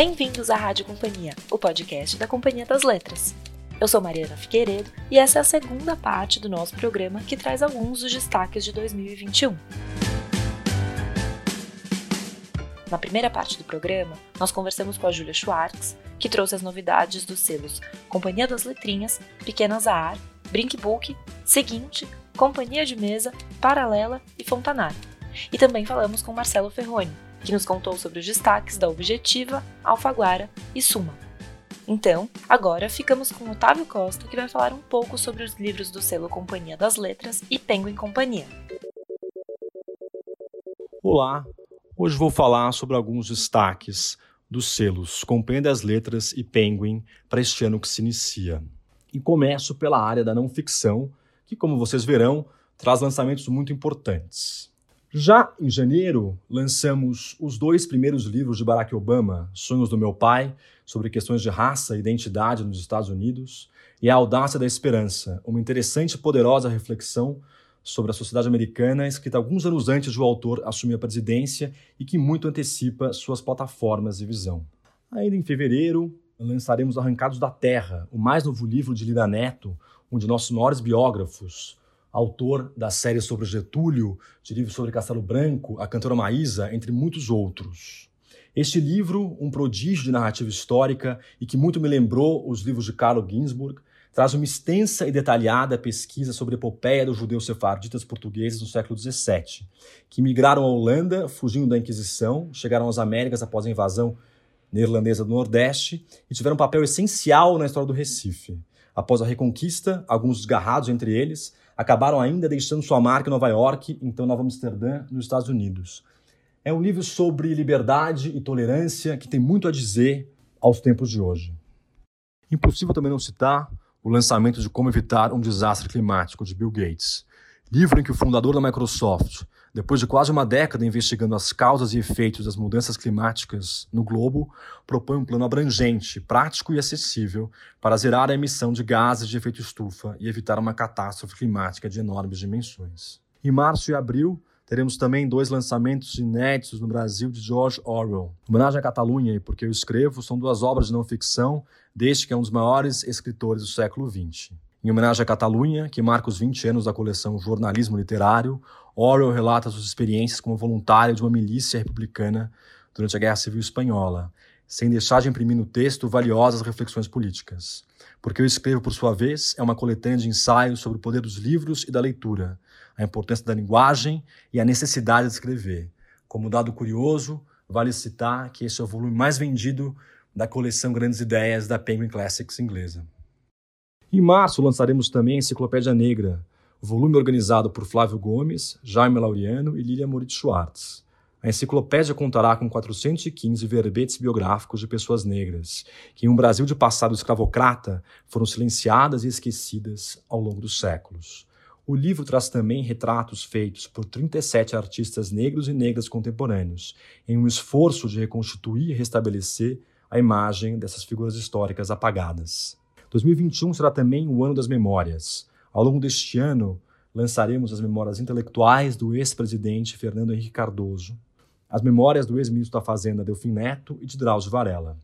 Bem-vindos à Rádio Companhia, o podcast da Companhia das Letras. Eu sou Mariana Figueiredo e essa é a segunda parte do nosso programa que traz alguns dos destaques de 2021. Na primeira parte do programa, nós conversamos com a Júlia Schwartz, que trouxe as novidades dos selos Companhia das Letrinhas, Pequenas a Ar, Brinkbook, Seguinte, Companhia de Mesa, Paralela e Fontanar. E também falamos com Marcelo Ferroni, que nos contou sobre os destaques da Objetiva, Alfaguara e Suma. Então, agora ficamos com Otávio Costa, que vai falar um pouco sobre os livros do selo Companhia das Letras e Penguin Companhia. Olá, hoje vou falar sobre alguns destaques dos selos Companhia das Letras e Penguin para este ano que se inicia. E começo pela área da não ficção, que, como vocês verão, traz lançamentos muito importantes. Já em janeiro, lançamos os dois primeiros livros de Barack Obama, Sonhos do Meu Pai, sobre questões de raça e identidade nos Estados Unidos, e A Audácia da Esperança, uma interessante e poderosa reflexão sobre a sociedade americana, escrita alguns anos antes do autor assumir a presidência e que muito antecipa suas plataformas de visão. Ainda em fevereiro, lançaremos Arrancados da Terra, o mais novo livro de Lida Neto, um de nossos maiores biógrafos, autor da série sobre Getúlio, de livros sobre Castelo Branco, a cantora Maísa, entre muitos outros. Este livro, um prodígio de narrativa histórica e que muito me lembrou os livros de Carlo Ginzburg, traz uma extensa e detalhada pesquisa sobre a epopeia dos judeus sefarditas portugueses no século XVII, que migraram à Holanda, fugindo da Inquisição, chegaram às Américas após a invasão neerlandesa do Nordeste e tiveram um papel essencial na história do Recife. Após a Reconquista, alguns desgarrados entre eles acabaram ainda deixando sua marca em Nova York, então Nova Amsterdã, nos Estados Unidos. É um livro sobre liberdade e tolerância que tem muito a dizer aos tempos de hoje. Impossível também não citar o lançamento de Como Evitar um Desastre Climático, de Bill Gates, livro em que o fundador da Microsoft, depois de quase uma década investigando as causas e efeitos das mudanças climáticas no globo, propõe um plano abrangente, prático e acessível para zerar a emissão de gases de efeito estufa e evitar uma catástrofe climática de enormes dimensões. Em março e abril, teremos também dois lançamentos inéditos no Brasil de George Orwell. Homenagem à Catalunha e Porque Eu Escrevo são duas obras de não ficção deste que é um dos maiores escritores do século XX. Em homenagem à Catalunha, que marca os 20 anos da coleção Jornalismo Literário, Orwell relata suas experiências como voluntário de uma milícia republicana durante a Guerra Civil Espanhola, sem deixar de imprimir no texto valiosas reflexões políticas. Porque eu escrevo, por sua vez, é uma coletânea de ensaios sobre o poder dos livros e da leitura, a importância da linguagem e a necessidade de escrever. Como dado curioso, vale citar que esse é o volume mais vendido da coleção Grandes Ideias da Penguin Classics inglesa. Em março lançaremos também a Enciclopédia Negra, volume organizado por Flávio Gomes, Jaime Laureano e Lilia Moritz Schwartz. A enciclopédia contará com 415 verbetes biográficos de pessoas negras, que em um Brasil de passado escravocrata foram silenciadas e esquecidas ao longo dos séculos. O livro traz também retratos feitos por 37 artistas negros e negras contemporâneos, em um esforço de reconstituir e restabelecer a imagem dessas figuras históricas apagadas. 2021 será também o ano das memórias. Ao longo deste ano, lançaremos as memórias intelectuais do ex-presidente Fernando Henrique Cardoso, as memórias do ex-ministro da Fazenda Delfim Neto e de Drauzio Varela.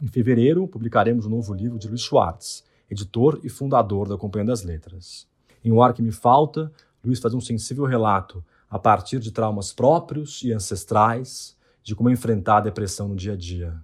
Em fevereiro, publicaremos o um novo livro de Luiz Schwartz, editor e fundador da Companhia das Letras. Em O Ar Que Me Falta, Luiz faz um sensível relato, a partir de traumas próprios e ancestrais, de como enfrentar a depressão no dia a dia.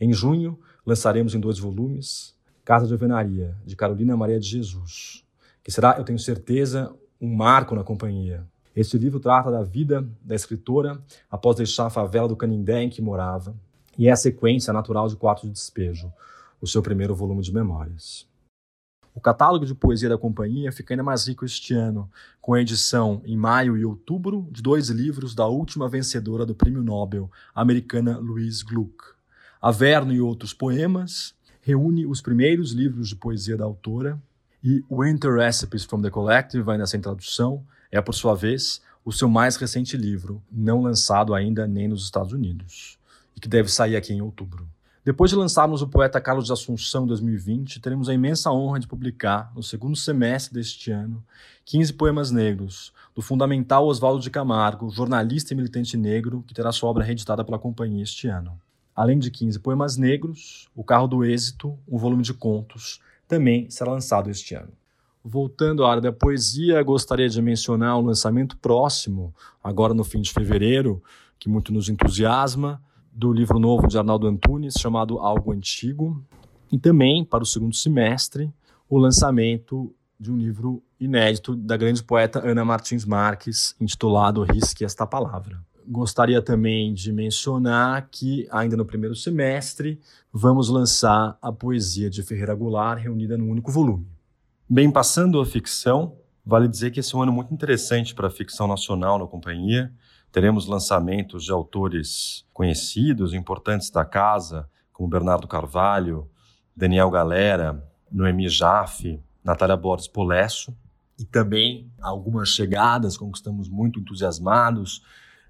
Em junho, lançaremos em dois volumes Casa de Alvenaria, de Carolina Maria de Jesus, que será, eu tenho certeza, um marco na companhia. Este livro trata da vida da escritora após deixar a favela do Canindé em que morava, e é a sequência natural de Quarto de Despejo, o seu primeiro volume de memórias. O catálogo de poesia da companhia fica ainda mais rico este ano, com a edição em maio e outubro de dois livros da última vencedora do Prêmio Nobel, a americana Louise Gluck. Averno e outros poemas, reúne os primeiros livros de poesia da autora e Winter Recipes from the Collective, ainda sem tradução, é, por sua vez, o seu mais recente livro, não lançado ainda nem nos Estados Unidos, e que deve sair aqui em outubro. Depois de lançarmos o poeta Carlos de Assunção em 2020, teremos a imensa honra de publicar, no segundo semestre deste ano, 15 poemas negros, do fundamental Oswaldo de Camargo, jornalista e militante negro, que terá sua obra reeditada pela companhia este ano. Além de 15 poemas negros, O Carro do Êxito, um volume de contos, também será lançado este ano. Voltando à área da poesia, gostaria de mencionar o lançamento próximo, agora no fim de fevereiro, que muito nos entusiasma, do livro novo de Arnaldo Antunes, chamado Algo Antigo, e também, para o segundo semestre, o lançamento de um livro inédito da grande poeta Ana Martins Marques, intitulado Risque Esta Palavra. Gostaria também de mencionar que, ainda no primeiro semestre, vamos lançar a poesia de Ferreira Goulart reunida num único volume. Bem, passando a ficção, vale dizer que esse é um ano muito interessante para a ficção nacional na companhia. Teremos lançamentos de autores conhecidos, importantes da casa, como Bernardo Carvalho, Daniel Galera, Noemi Jaffe, Natália Borges Polesso, e também algumas chegadas com que estamos muito entusiasmados,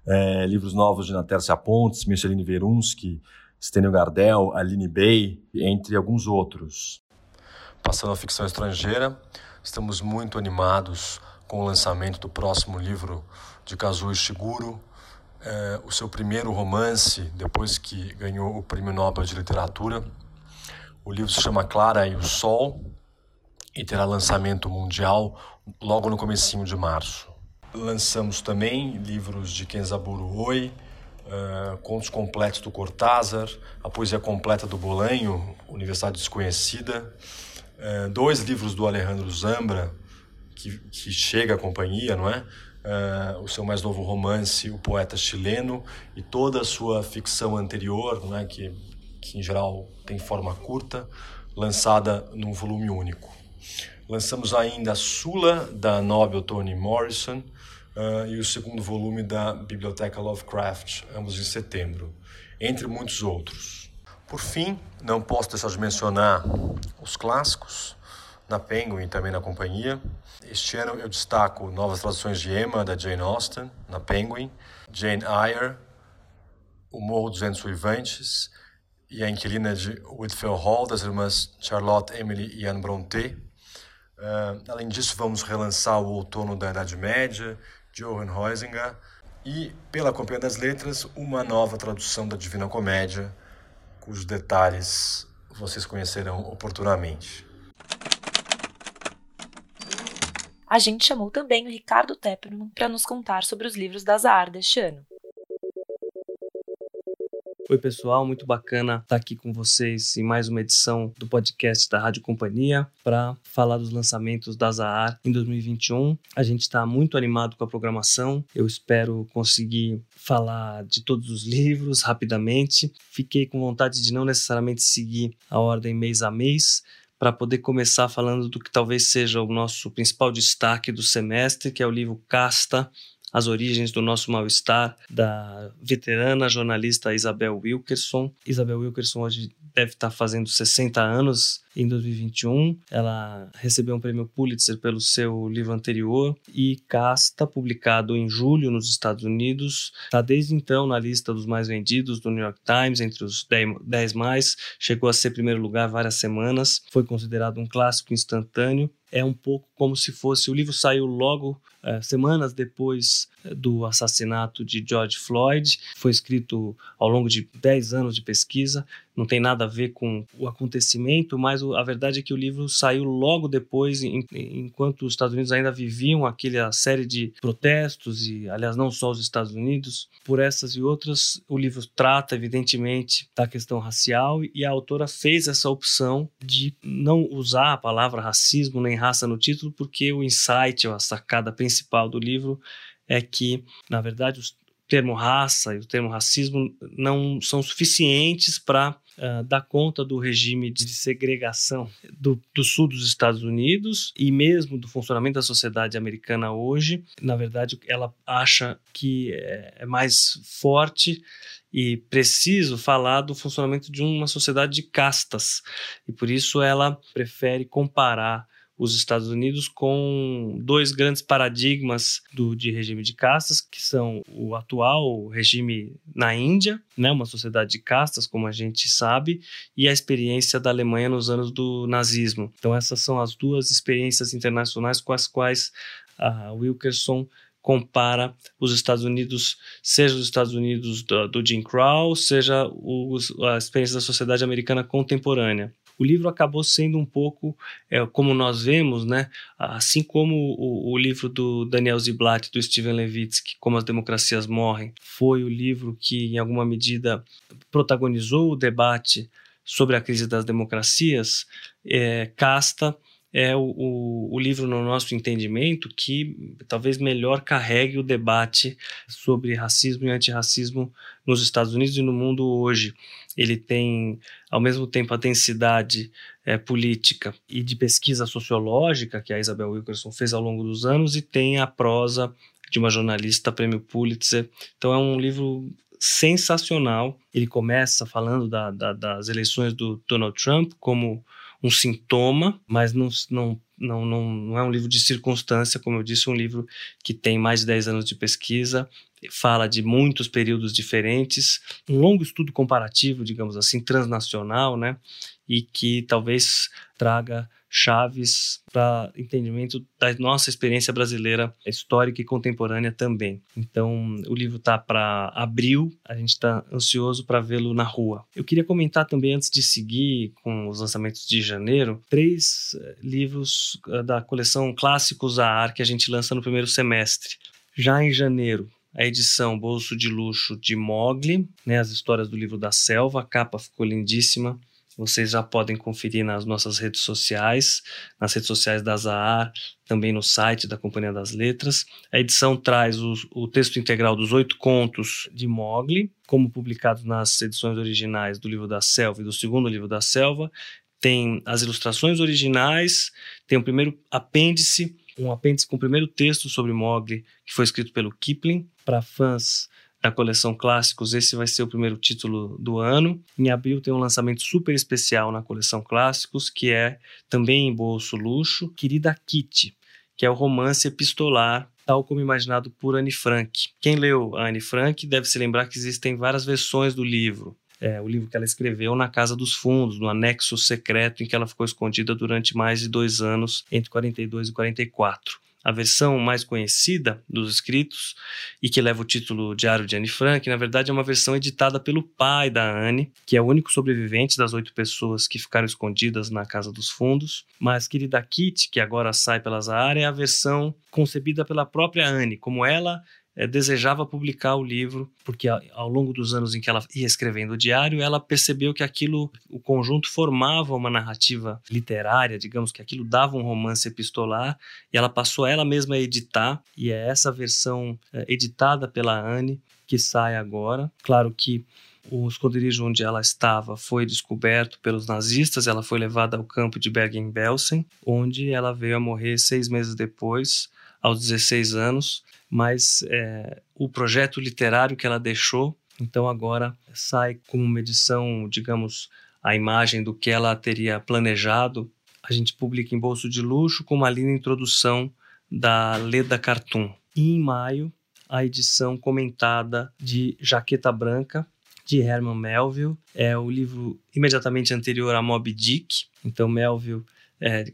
é, livros novos de Natércia Pontes, Micheline Verunsky, Stênio Gardel, Aline Bey, entre alguns outros. Passando a ficção estrangeira, estamos muito animados com o lançamento do próximo livro de Kazuo Ishiguro, é, o seu primeiro romance, depois que ganhou o Prêmio Nobel de Literatura. O livro se chama Clara e o Sol e terá lançamento mundial logo no comecinho de março. Lançamos também livros de Kenzaburo Oi, uh, contos completos do Cortázar, a poesia completa do Bolanho, Universidade Desconhecida, uh, dois livros do Alejandro Zambra, que, que chega à companhia, não é? Uh, o seu mais novo romance, O Poeta Chileno, e toda a sua ficção anterior, não é? que, que em geral tem forma curta, lançada num volume único. Lançamos ainda Sula, da Nobel Toni Morrison, uh, e o segundo volume da Biblioteca Lovecraft, ambos em setembro, entre muitos outros. Por fim, não posso deixar de mencionar os clássicos, na Penguin e também na companhia. Este ano eu destaco novas traduções de Emma, da Jane Austen, na Penguin, Jane Eyre, O Morro dos Ventos Uivantes e A Inquilina de Whitfield Hall, das irmãs Charlotte, Emily e Anne Brontë. Uh, além disso, vamos relançar o Outono da Idade Média, Johann Huizinga, e, pela Companhia das Letras, uma nova tradução da Divina Comédia, cujos detalhes vocês conhecerão oportunamente. A gente chamou também o Ricardo Tepperman para nos contar sobre os livros da Zahar deste ano. Oi, pessoal, muito bacana estar aqui com vocês em mais uma edição do podcast da Rádio Companhia para falar dos lançamentos da Zahar em 2021. A gente está muito animado com a programação. Eu espero conseguir falar de todos os livros rapidamente. Fiquei com vontade de não necessariamente seguir a ordem mês a mês, para poder começar falando do que talvez seja o nosso principal destaque do semestre, que é o livro Casta, as origens do nosso mal-estar, da veterana jornalista Isabel Wilkerson. Isabel Wilkerson hoje deve estar fazendo 60 anos em 2021. Ela recebeu um prêmio Pulitzer pelo seu livro anterior e Casta, publicado em julho nos Estados Unidos, está desde então na lista dos mais vendidos do New York Times, entre os 10 mais, chegou a ser primeiro lugar várias semanas, foi considerado um clássico instantâneo é um pouco como se fosse. O livro saiu logo, é, semanas depois é, do assassinato de George Floyd, foi escrito ao longo de 10 anos de pesquisa, não tem nada a ver com o acontecimento, mas a verdade é que o livro saiu logo depois, enquanto os Estados Unidos ainda viviam aquela série de protestos, e aliás, não só os Estados Unidos, por essas e outras. O livro trata, evidentemente, da questão racial e a autora fez essa opção de não usar a palavra racismo nem raça no título, porque o insight, a sacada principal do livro é que, na verdade, os termo raça e o termo racismo não são suficientes para uh, conta do regime de segregação do, do, sul dos Estados Unidos e mesmo do funcionamento da sociedade americana hoje. Na verdade, ela acha que é, é mais forte e preciso falar do funcionamento de uma sociedade de castas e por isso ela prefere comparar os Estados Unidos com dois grandes paradigmas do, de regime de castas, que são o atual regime na Índia, né, uma sociedade de castas, como a gente sabe, e a experiência da Alemanha nos anos do nazismo. Então, essas são as duas experiências internacionais com as quais a Wilkerson compara os Estados Unidos, seja os Estados Unidos do, do Jim Crow, seja os, a experiência da sociedade americana contemporânea. O livro acabou sendo um pouco, é, como nós vemos, né, assim como o, o, livro do Daniel Ziblatt, do Steven Levitsky, Como as Democracias Morrem, foi o livro que, em alguma medida, protagonizou o debate sobre a crise das democracias, é, Casta é o, o, o, livro, no nosso entendimento, que talvez melhor carregue o debate sobre racismo e antirracismo nos Estados Unidos e no mundo hoje. Ele tem, ao mesmo tempo, a densidade é, política e de pesquisa sociológica que a Isabel Wilkerson fez ao longo dos anos, e tem a prosa de uma jornalista prêmio Pulitzer. Então, é um livro sensacional. Ele começa falando da, da, das eleições do Donald Trump como um sintoma, mas não, não, não, não, é um livro de circunstância, como eu disse, um livro que tem mais de 10 anos de pesquisa, fala de muitos períodos diferentes, um longo estudo comparativo, digamos assim, transnacional, né? E que talvez traga chaves para entendimento da nossa experiência brasileira histórica e contemporânea também. Então, o livro está para abril, a gente está ansioso para vê-lo na rua. Eu queria comentar também, antes de seguir com os lançamentos de janeiro, três eh, livros eh, da coleção Clássicos AR que a gente lança no primeiro semestre. Já em janeiro, a edição Bolso de Luxo de Mogli, né, as histórias do livro da selva, a capa ficou lindíssima. Vocês já podem conferir nas nossas redes sociais, nas redes sociais da Zahar, também no site da Companhia das Letras. A edição traz o, o texto integral dos oito contos de Mogli, como publicados nas edições originais do livro da Selva e do segundo livro da Selva. Tem as ilustrações originais, tem o primeiro apêndice, um apêndice com o primeiro texto sobre Mogli, que foi escrito pelo Kipling, para fãs da coleção Clássicos, esse vai ser o primeiro título do ano. Em abril tem um lançamento super especial na coleção Clássicos, que é também em bolso luxo, Querida Kitty, que é o romance epistolar tal como imaginado por Anne Frank. Quem leu Anne Frank deve se lembrar que existem várias versões do livro. É, o livro que ela escreveu na Casa dos Fundos, no anexo secreto em que ela ficou escondida durante mais de dois anos, entre 42 e 44 a versão mais conhecida dos escritos e que leva o título Diário de Anne Frank, na verdade é uma versão editada pelo pai da Anne, que é o único sobrevivente das oito pessoas que ficaram escondidas na Casa dos Fundos. Mas Querida Kitty, que agora sai pelas áreas, é a versão concebida pela própria Anne, como ela é, desejava publicar o livro, porque ao longo dos anos em que ela ia escrevendo o diário, ela percebeu que aquilo, o conjunto formava uma narrativa literária, digamos que aquilo dava um romance epistolar, e ela passou ela mesma a editar, e é essa versão é, editada pela Anne que sai agora. Claro que o esconderijo onde ela estava foi descoberto pelos nazistas. Ela foi levada ao campo de Bergen-Belsen, onde ela veio a morrer seis meses depois, aos 16 anos mas é, o projeto literário que ela deixou, então agora sai como uma edição, digamos, a imagem do que ela teria planejado. A gente publica em bolso de luxo com uma linda introdução da Leda Cartoon. E em maio, a edição comentada de Jaqueta Branca, de Herman Melville. É o livro imediatamente anterior a Moby Dick. Então, Melville é,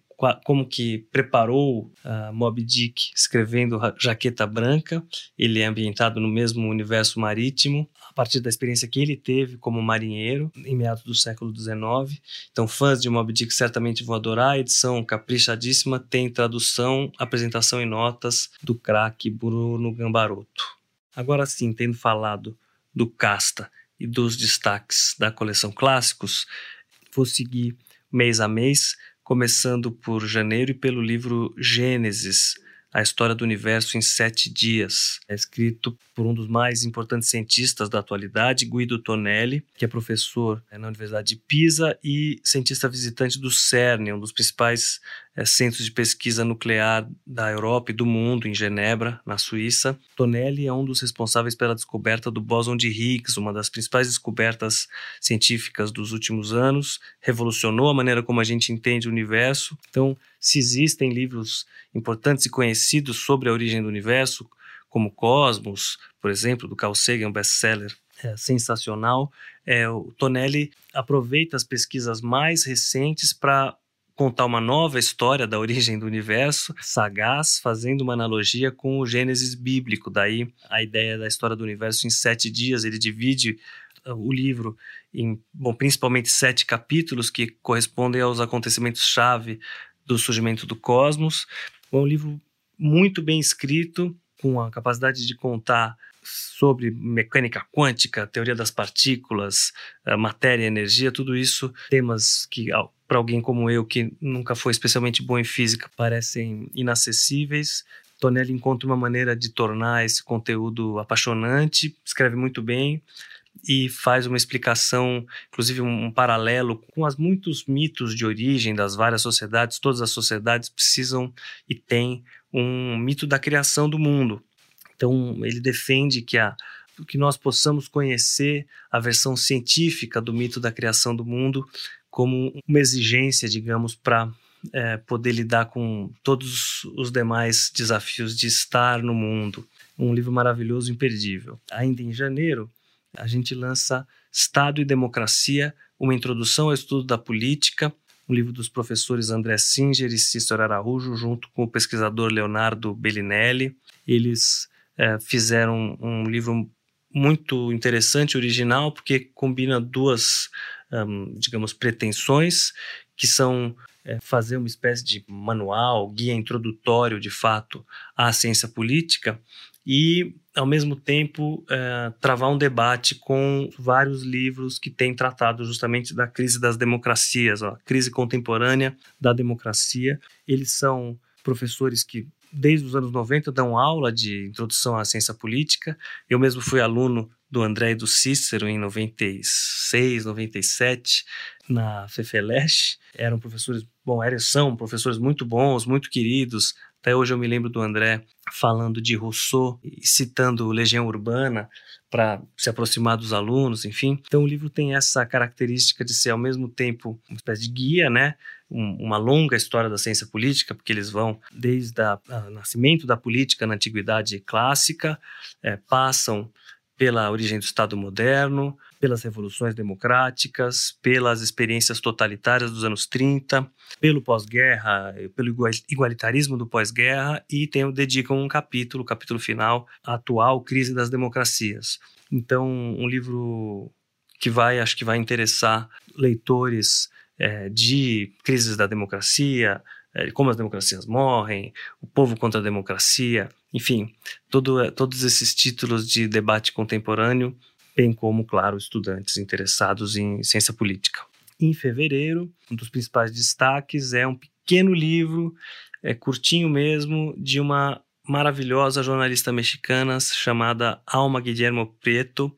como que preparou uh, Dick escrevendo Jaqueta Branca. Ele é ambientado no mesmo universo marítimo, a partir da experiência que ele teve como marinheiro em meados do século XIX. Então, fãs de Moby Dick certamente vão adorar. A edição caprichadíssima tem tradução, apresentação e notas do craque Bruno Gambaroto. Agora sim, tendo falado do Casta e dos destaques da coleção Clássicos, vou seguir mês a mês começando por janeiro e pelo livro Gênesis, a História do Universo em Sete Dias. É escrito por um dos mais importantes cientistas da atualidade, Guido Tonelli, que é professor é, na Universidade de Pisa e cientista visitante do CERN, um dos principais é, centros de pesquisa nuclear da Europa e do mundo, em Genebra, na Suíça. Tonelli é um dos responsáveis pela descoberta do bóson de Higgs, uma das principais descobertas científicas dos últimos anos, revolucionou a maneira como a gente entende o universo. Então, se existem livros importantes e conhecidos sobre a origem do universo, como Cosmos, por exemplo, do Carl Sagan, um best-seller é, sensacional, é, o Tonelli aproveita as pesquisas mais recentes para contar uma nova história da origem do universo, sagaz, fazendo uma analogia com o Gênesis bíblico. Daí a ideia da história do universo em sete dias. Ele divide uh, o livro em, bom, principalmente sete capítulos que correspondem aos acontecimentos-chave do surgimento do cosmos. É um livro muito bem escrito, com a capacidade de contar sobre mecânica quântica, teoria das partículas, uh, matéria, energia, tudo isso, temas que para alguém como eu, que nunca foi especialmente bom em física, parecem inacessíveis. Tonelli encontra uma maneira de tornar esse conteúdo apaixonante, escreve muito bem e faz uma explicação, inclusive um, um paralelo com os muitos mitos de origem das várias sociedades. Todas as sociedades precisam e têm um mito da criação do mundo. Então, ele defende que a que nós possamos conhecer a versão científica do mito da criação do mundo como uma exigência, digamos, para é, poder lidar com todos os demais desafios de estar no mundo. Um livro maravilhoso, imperdível. Ainda em janeiro, a gente lança Estado e Democracia, uma introdução ao estudo da política, um livro dos professores André Singer e Cícero Araújo, junto com o pesquisador Leonardo Bellinelli. Eles é, fizeram um livro muito interessante, original, porque combina duas um, digamos, pretensões, que são é, fazer uma espécie de manual, guia introdutório, de fato, à ciência política e, ao mesmo tempo, é, travar um debate com vários livros que têm tratado justamente da crise das democracias, ó, a crise contemporânea da democracia. Eles são professores que desde os anos 90 dão aula de introdução à ciência política. Eu mesmo fui aluno do André e do Cícero em 96, 97, na FEFELESH. Eram professores, bom, eram, são professores muito bons, muito queridos. Até hoje eu me lembro do André falando de Rousseau citando Legião Urbana para se aproximar dos alunos, enfim. Então o livro tem essa característica de ser ao mesmo tempo uma espécie de guia, né? Um, uma longa história da ciência política, porque eles vão desde o nascimento da política na antiguidade clássica, é, passam pela origem do Estado moderno, pelas revoluções democráticas, pelas experiências totalitárias dos anos 30, pelo pós-guerra, pelo igualitarismo do pós-guerra e tem, dedicam um capítulo, o capítulo final, à atual crise das democracias. Então, um livro que vai, acho que vai interessar leitores é, de crises da democracia, é, como as democracias morrem, o povo contra a democracia, enfim, todo, todos esses títulos de debate contemporâneo, bem como, claro, estudantes interessados em ciência política. Em fevereiro, um dos principais destaques é um pequeno livro, é curtinho mesmo, de uma maravilhosa jornalista mexicana chamada Alma Guillermo Prieto.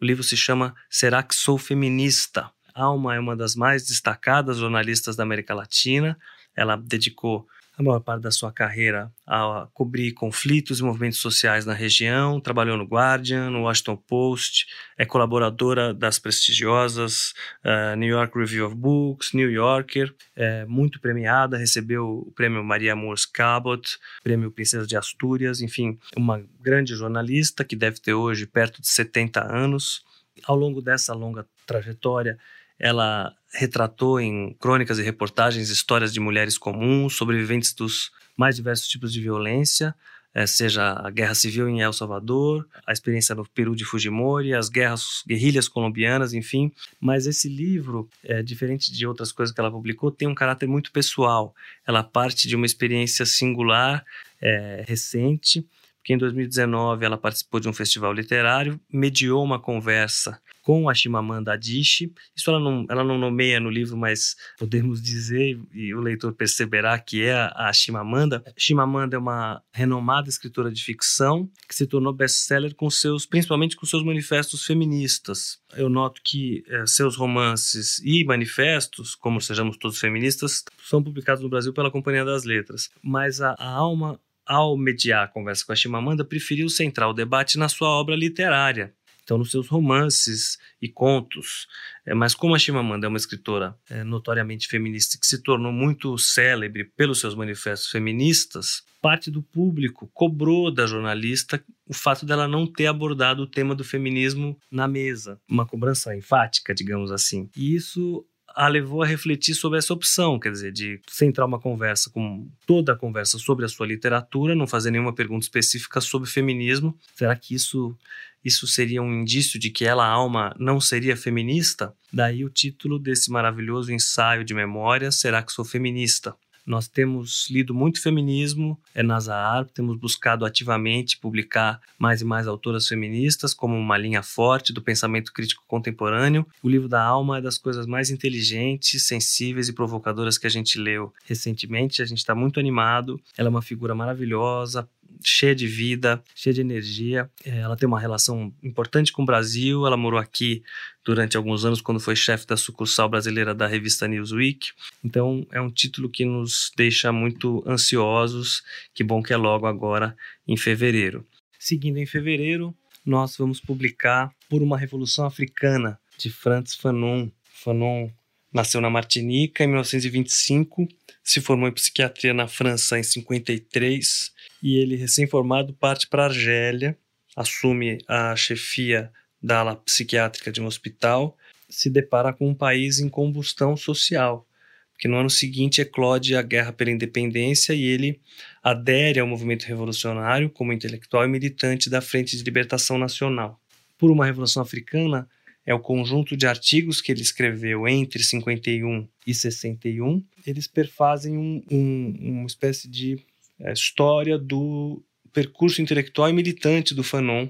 O livro se chama Será que Sou Feminista? Alma é uma das mais destacadas jornalistas da América Latina. Ela dedicou a maior parte da sua carreira a cobrir conflitos e movimentos sociais na região, trabalhou no Guardian, no Washington Post, é colaboradora das prestigiosas uh, New York Review of Books, New Yorker, é muito premiada, recebeu o prêmio Maria Moores Cabot, prêmio Princesa de Astúrias, enfim, uma grande jornalista que deve ter hoje perto de 70 anos. Ao longo dessa longa trajetória, ela retratou em crônicas e reportagens histórias de mulheres comuns, sobreviventes dos mais diversos tipos de violência, eh, seja a guerra civil em El Salvador, a experiência no Peru de Fujimori, as guerras guerrilhas colombianas, enfim. Mas esse livro, é, diferente de outras coisas que ela publicou, tem um caráter muito pessoal. Ela parte de uma experiência singular, é, recente, porque em 2019 ela participou de um festival literário, mediou uma conversa com a Chimamanda Adichie. Isso ela não, ela não nomeia no livro, mas podemos dizer, e o leitor perceberá que é a, a Chimamanda. Chimamanda é uma renomada escritora de ficção que se tornou best-seller com seus, principalmente com seus manifestos feministas. Eu noto que é, seus romances e manifestos, como Sejamos Todos Feministas, são publicados no Brasil pela Companhia das Letras. Mas a, a alma ao mediar a conversa com a Chimamanda, preferiu centrar o debate na sua obra literária, então nos seus romances e contos. É, mas como a Chimamanda é uma escritora é, notoriamente feminista que se tornou muito célebre pelos seus manifestos feministas, parte do público cobrou da jornalista o fato dela não ter abordado o tema do feminismo na mesa, uma cobrança enfática, digamos assim. E isso a levou a refletir sobre essa opção, quer dizer, de centrar uma conversa com toda a conversa sobre a sua literatura, não fazer nenhuma pergunta específica sobre feminismo. Será que isso isso seria um indício de que ela, Alma, não seria feminista? Daí o título desse maravilhoso ensaio de memória, Será que sou feminista? Nós temos lido muito feminismo é na Zahar, temos buscado ativamente publicar mais e mais autoras feministas como uma linha forte do pensamento crítico contemporâneo. O livro da Alma é das coisas mais inteligentes, sensíveis e provocadoras que a gente leu recentemente. A gente está muito animado. Ela é uma figura maravilhosa, cheia de vida, cheia de energia. É, ela tem uma relação importante com o Brasil. Ela morou aqui durante alguns anos quando foi chefe da sucursal brasileira da revista Newsweek. Então é um título que nos deixa muito ansiosos. Que bom que é logo agora em fevereiro. Seguindo em fevereiro, nós vamos publicar Por uma Revolução Africana de Frantz Fanon. Fanon nasceu na Martinica em 1925, se formou em psiquiatria na França em 53 e ele, recém-formado, parte para a Argélia, assume a chefia da ala psiquiátrica de um hospital, se depara com um país em combustão social, porque no ano seguinte eclode a Guerra pela Independência e ele adere ao movimento revolucionário como intelectual e militante da Frente de Libertação Nacional. Por uma Revolução Africana é o conjunto de artigos que ele escreveu entre 51 e 61. Eles perfazem um, um, uma espécie de a história do percurso intelectual e militante do Fanon.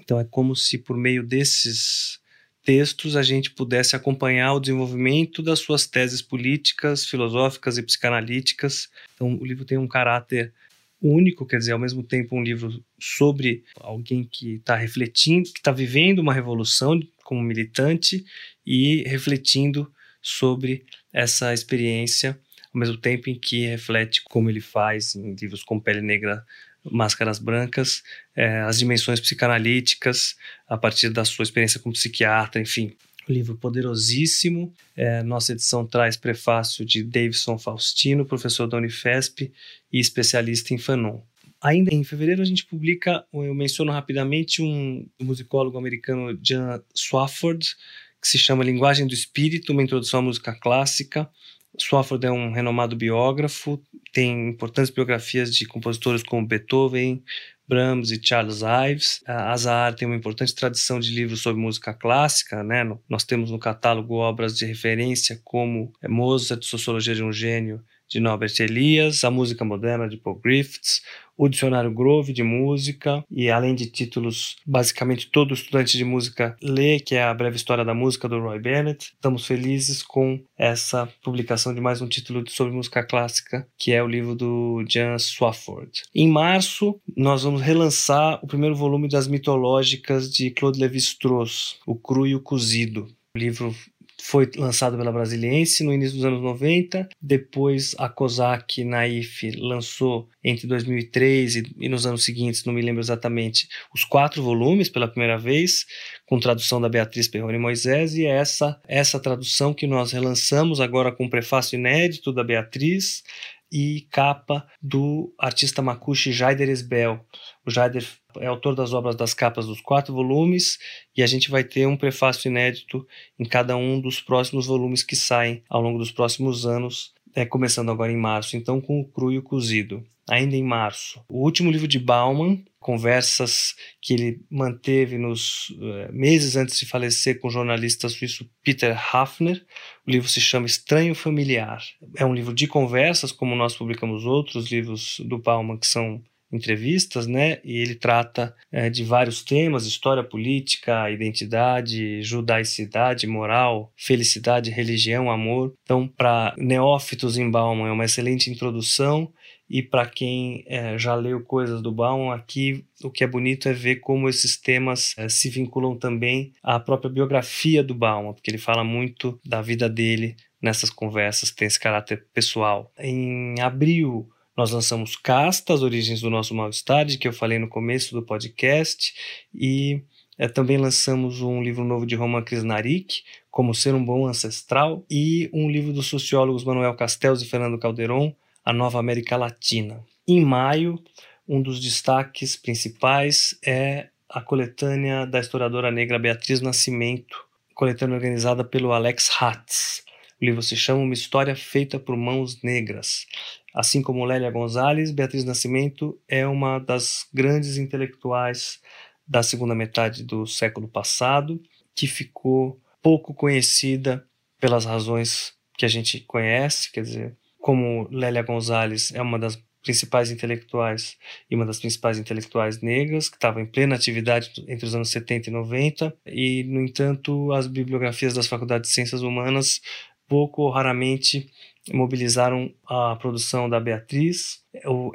Então é como se por meio desses textos a gente pudesse acompanhar o desenvolvimento das suas teses políticas, filosóficas e psicanalíticas. Então o livro tem um caráter único, quer dizer, ao mesmo tempo um livro sobre alguém que está refletindo, que está vivendo uma revolução como militante e refletindo sobre essa experiência ao mesmo tempo em que reflete, como ele faz em livros como Pele Negra, Máscaras Brancas, é, as dimensões psicanalíticas a partir da sua experiência como psiquiatra, enfim. Um livro poderosíssimo. É, nossa edição traz prefácio de Davidson Faustino, professor da Unifesp e especialista em Fanon. Ainda em fevereiro a gente publica, eu menciono rapidamente um musicólogo americano, Jan Swafford, que se chama Linguagem do Espírito, uma introdução à música clássica. Swafford é um renomado biógrafo, tem importantes biografias de compositores como Beethoven, Brahms e Charles Ives. A Azahar tem uma importante tradição de livros sobre música clássica, né? Nós temos no catálogo obras de referência como Mozart, Sociologia de um Gênio, de Norbert Elias, a música moderna de Paul Griffiths, o Dicionário Grove de Música, e além de títulos, basicamente todo estudante de música lê, que é a breve história da música do Roy Bennett. Estamos felizes com essa publicação de mais um título sobre música clássica, que é o livro do Jan Swafford. Em março, nós vamos relançar o primeiro volume das mitológicas de Claude Lévi-Strauss, O Cru e o Cozido. O livro foi lançado pela Brasiliense no início dos anos 90, depois a Kozak Naif lançou entre 2003 e, e, nos anos seguintes, não me lembro exatamente, os quatro volumes pela primeira vez, com tradução da Beatriz Perrone Moisés, e é essa, essa tradução que nós relançamos agora com um prefácio inédito da Beatriz, e capa do artista macuxi Jaider Esbel. O Jaider é autor das obras das capas dos quatro volumes e a gente vai ter um prefácio inédito em cada um dos próximos volumes que saem ao longo dos próximos anos, é, começando agora em março, então com o cru e o cozido. Ainda em março, o último livro de Bauman, conversas que ele manteve nos uh, meses antes de falecer com o jornalista suíço Peter Hafner. O livro se chama Estranho Familiar. É um livro de conversas, como nós publicamos outros livros do Bauman que são entrevistas, né? E ele trata é, de vários temas: história política, identidade, judaicidade, moral, felicidade, religião, amor. Então, para neófitos em Bauman é uma excelente introdução. E para quem é, já leu coisas do Bauman, aqui o que é bonito é ver como esses temas é, se vinculam também à própria biografia do Bauman, porque ele fala muito da vida dele nessas conversas, tem esse caráter pessoal. Em abril, nós lançamos Casta, as origens do nosso mal-estar, que eu falei no começo do podcast, e é, também lançamos um livro novo de Roman Krishnarik, Como Ser um Bom Ancestral, e um livro dos sociólogos Manuel Castells e Fernando Calderon, A Nova América Latina. Em maio, um dos destaques principais é a coletânea da historiadora negra Beatriz Nascimento, coletânea organizada pelo Alex Hatz. O livro se chama Uma História Feita por Mãos Negras. Assim como Lélia Gonzalez, Beatriz Nascimento é uma das grandes intelectuais da segunda metade do século passado, que ficou pouco conhecida pelas razões que a gente conhece, quer dizer, como Lélia Gonzalez é uma das principais intelectuais e uma das principais intelectuais negras, que estava em plena atividade entre os anos 70 e 90, e, no entanto, as bibliografias das faculdades de ciências humanas pouco ou raramente mobilizaram a produção da Beatriz.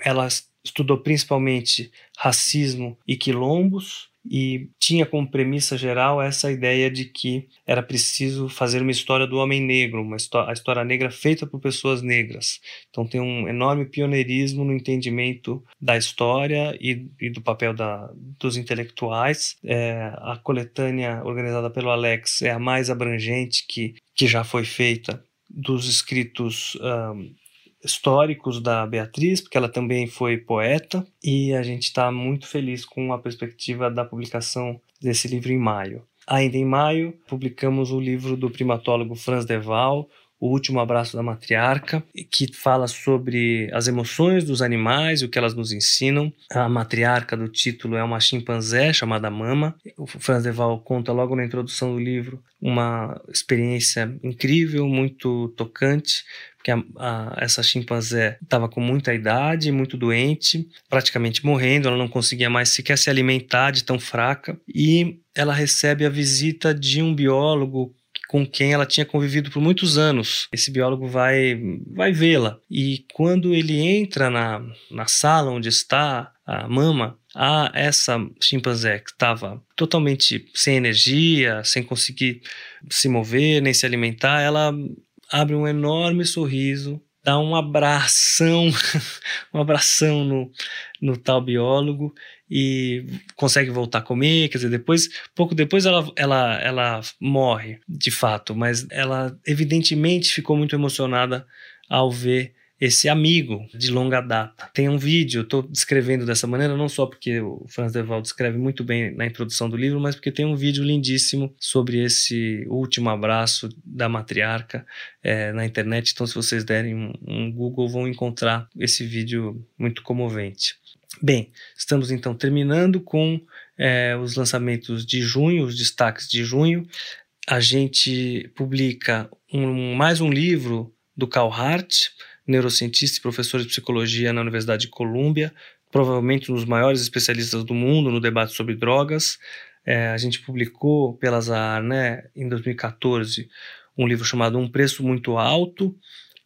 Ela estudou principalmente racismo e quilombos, e tinha como premissa geral essa ideia de que era preciso fazer uma história do homem negro, uma história, a história negra feita por pessoas negras. Então tem um enorme pioneirismo no entendimento da história e, e do papel da, dos intelectuais. É, a coletânea organizada pelo Alex é a mais abrangente que, que já foi feita dos escritos um, históricos da Beatriz, porque ela também foi poeta, e a gente está muito feliz com a perspectiva da publicação desse livro em maio. Ainda em maio, publicamos o livro do primatólogo Franz Deval, o Último Abraço da Matriarca, que fala sobre as emoções dos animais, o que elas nos ensinam. A matriarca do título é uma chimpanzé chamada Mama. O Franz Deval conta logo na introdução do livro uma experiência incrível, muito tocante, porque a, a, essa chimpanzé estava com muita idade, muito doente, praticamente morrendo, ela não conseguia mais sequer se alimentar de tão fraca, e ela recebe a visita de um biólogo com quem ela tinha convivido por muitos anos. Esse biólogo vai, vai vê-la. E quando ele entra na, na sala onde está a mama, a essa chimpanzé que estava totalmente sem energia, sem conseguir se mover nem se alimentar, ela abre um enorme sorriso, dá um abração, um abração no, no tal biólogo e consegue voltar a comer, quer dizer, depois, pouco depois ela, ela, ela morre, de fato, mas ela evidentemente ficou muito emocionada ao ver esse amigo de longa data. Tem um vídeo, estou descrevendo dessa maneira, não só porque o Franz Deval descreve muito bem na introdução do livro, mas porque tem um vídeo lindíssimo sobre esse último abraço da matriarca é, na internet. Então, se vocês derem um, um Google, vão encontrar esse vídeo muito comovente. Bem, estamos então terminando com é, os lançamentos de junho, os destaques de junho. A gente publica um, mais um livro do Carl Hart, neurocientista e professor de psicologia na Universidade de Colômbia, provavelmente um dos maiores especialistas do mundo no debate sobre drogas. É, a gente publicou pela Zahar, né, em 2014, um livro chamado Um Preço Muito Alto.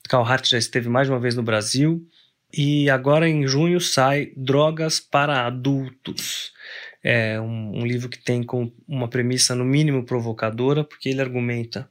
Carl Hart já esteve mais de uma vez no Brasil e agora em junho sai Drogas para Adultos. É um, um livro que tem com uma premissa no mínimo provocadora, porque ele argumenta,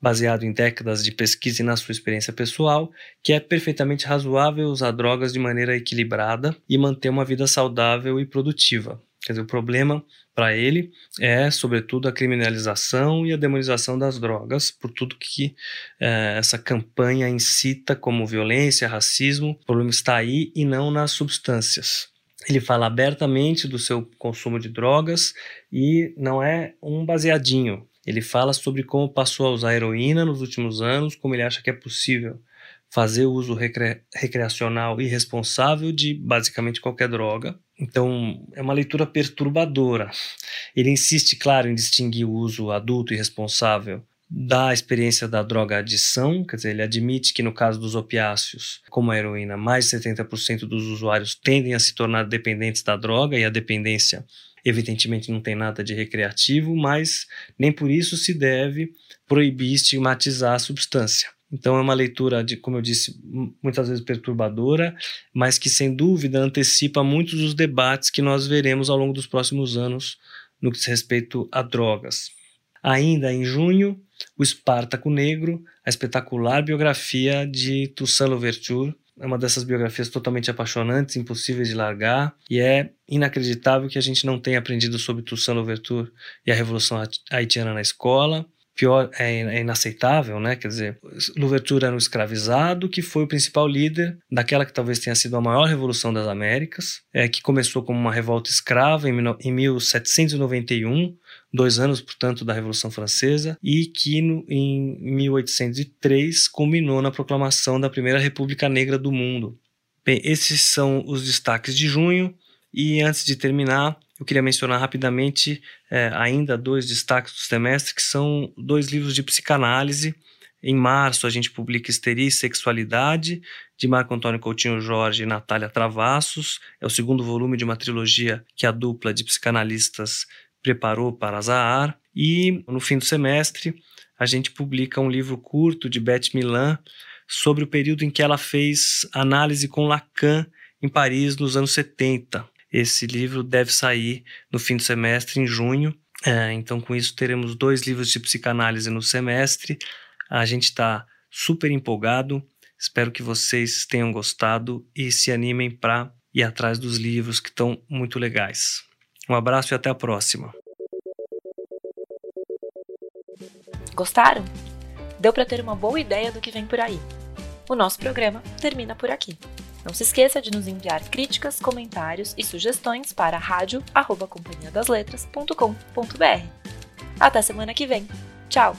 baseado em décadas de pesquisa e na sua experiência pessoal, que é perfeitamente razoável usar drogas de maneira equilibrada e manter uma vida saudável e produtiva. Quer dizer, o problema para ele é, sobretudo, a criminalização e a demonização das drogas, por tudo que é, essa campanha incita como violência, racismo. O problema está aí e não nas substâncias. Ele fala abertamente do seu consumo de drogas e não é um baseadinho. Ele fala sobre como passou a usar heroína nos últimos anos, como ele acha que é possível fazer uso recre recreacional e responsável de basicamente qualquer droga. Então, é uma leitura perturbadora. Ele insiste, claro, em distinguir o uso adulto e responsável da experiência da droga adição, quer dizer, ele admite que no caso dos opiáceos, como a heroína, mais de 70% dos usuários tendem a se tornar dependentes da droga e a dependência evidentemente não tem nada de recreativo, mas nem por isso se deve proibir estigmatizar a substância. Então é uma leitura de, como eu disse, muitas vezes perturbadora, mas que sem dúvida antecipa muitos dos debates que nós veremos ao longo dos próximos anos no que diz respeito a drogas. Ainda em junho, o Espartaco Negro, a espetacular biografia de Toussaint Louverture, é uma dessas biografias totalmente apaixonantes, impossíveis de largar, e é inacreditável que a gente não tenha aprendido sobre Toussaint Louverture e a Revolução Haitiana na escola. Pior é, é, inaceitável, né? Quer dizer, Louverture era um escravizado que foi o principal líder daquela que talvez tenha sido a maior revolução das Américas, é, que começou como uma revolta escrava em, em 1791, dois anos, portanto, da Revolução Francesa, e que no, em 1803 culminou na proclamação da primeira República Negra do mundo. Bem, esses são os destaques de junho. E antes de terminar, eu queria mencionar rapidamente é, ainda dois destaques do semestre, que são dois livros de psicanálise. Em março, a gente publica Histeria e Sexualidade, de Marco Antônio Coutinho Jorge e Natália Travassos. É o segundo volume de uma trilogia que a dupla de psicanalistas preparou para Zahar. E no fim do semestre, a gente publica um livro curto de Beth Milan sobre o período em que ela fez análise com Lacan em Paris nos anos 70. Esse livro deve sair no fim do semestre, em junho. É, então, com isso, teremos dois livros de psicanálise no semestre. A gente está super empolgado. Espero que vocês tenham gostado e se animem para ir atrás dos livros que estão muito legais. Um abraço e até a próxima. Gostaram? Deu para ter uma boa ideia do que vem por aí. O nosso programa termina por aqui. Não se esqueça de nos enviar críticas, comentários e sugestões para rádio@companhiadasletras.com.br. Até semana que vem. Tchau.